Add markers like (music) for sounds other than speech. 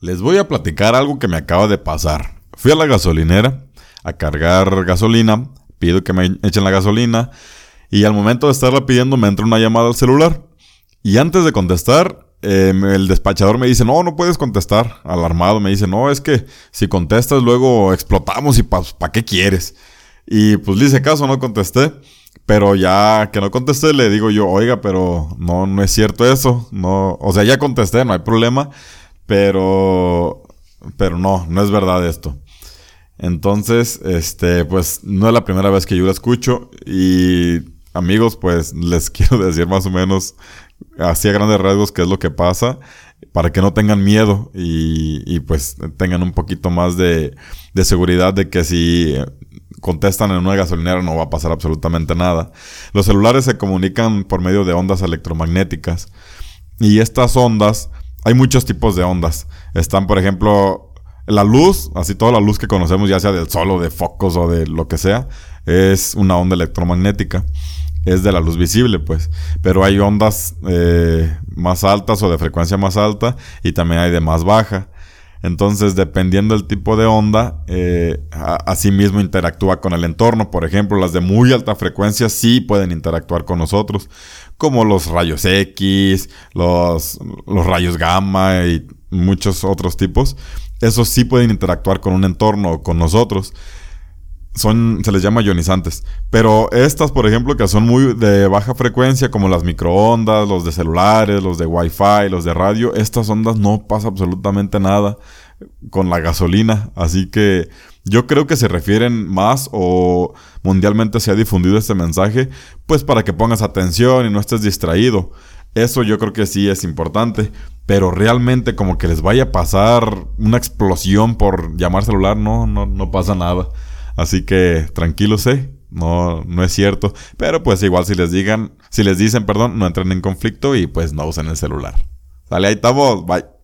Les voy a platicar algo que me acaba de pasar. Fui a la gasolinera a cargar gasolina, pido que me echen la gasolina y al momento de estarla pidiendo me entra una llamada al celular. Y antes de contestar, eh, el despachador me dice, no, no puedes contestar. Alarmado me dice, no, es que si contestas luego explotamos y ¿para qué quieres? Y pues le hice caso, no contesté. Pero ya que no contesté, le digo yo, oiga, pero no, no es cierto eso. No, o sea, ya contesté, no hay problema. Pero, pero no, no es verdad esto. Entonces, este, pues no es la primera vez que yo lo escucho y amigos, pues (laughs) les quiero decir más o menos así a grandes rasgos qué es lo que pasa para que no tengan miedo y, y pues tengan un poquito más de, de, seguridad de que si contestan en una gasolinera no va a pasar absolutamente nada. Los celulares se comunican por medio de ondas electromagnéticas y estas ondas hay muchos tipos de ondas. Están, por ejemplo, la luz, así toda la luz que conocemos, ya sea del sol o de focos o de lo que sea, es una onda electromagnética. Es de la luz visible, pues. Pero hay ondas eh, más altas o de frecuencia más alta y también hay de más baja. Entonces, dependiendo del tipo de onda, eh, así mismo interactúa con el entorno. Por ejemplo, las de muy alta frecuencia sí pueden interactuar con nosotros, como los rayos X, los, los rayos gamma y muchos otros tipos. Esos sí pueden interactuar con un entorno o con nosotros son, se les llama ionizantes. Pero estas, por ejemplo, que son muy de baja frecuencia, como las microondas, los de celulares, los de wifi, los de radio, estas ondas no pasa absolutamente nada con la gasolina. Así que yo creo que se refieren más o mundialmente se ha difundido este mensaje, pues para que pongas atención y no estés distraído. Eso yo creo que sí es importante, pero realmente como que les vaya a pasar una explosión por llamar celular, no, no, no pasa nada. Así que tranquilos, eh. No, no es cierto. Pero pues igual si les digan, si les dicen, perdón, no entren en conflicto y pues no usen el celular. Sale, ahí estamos. Bye.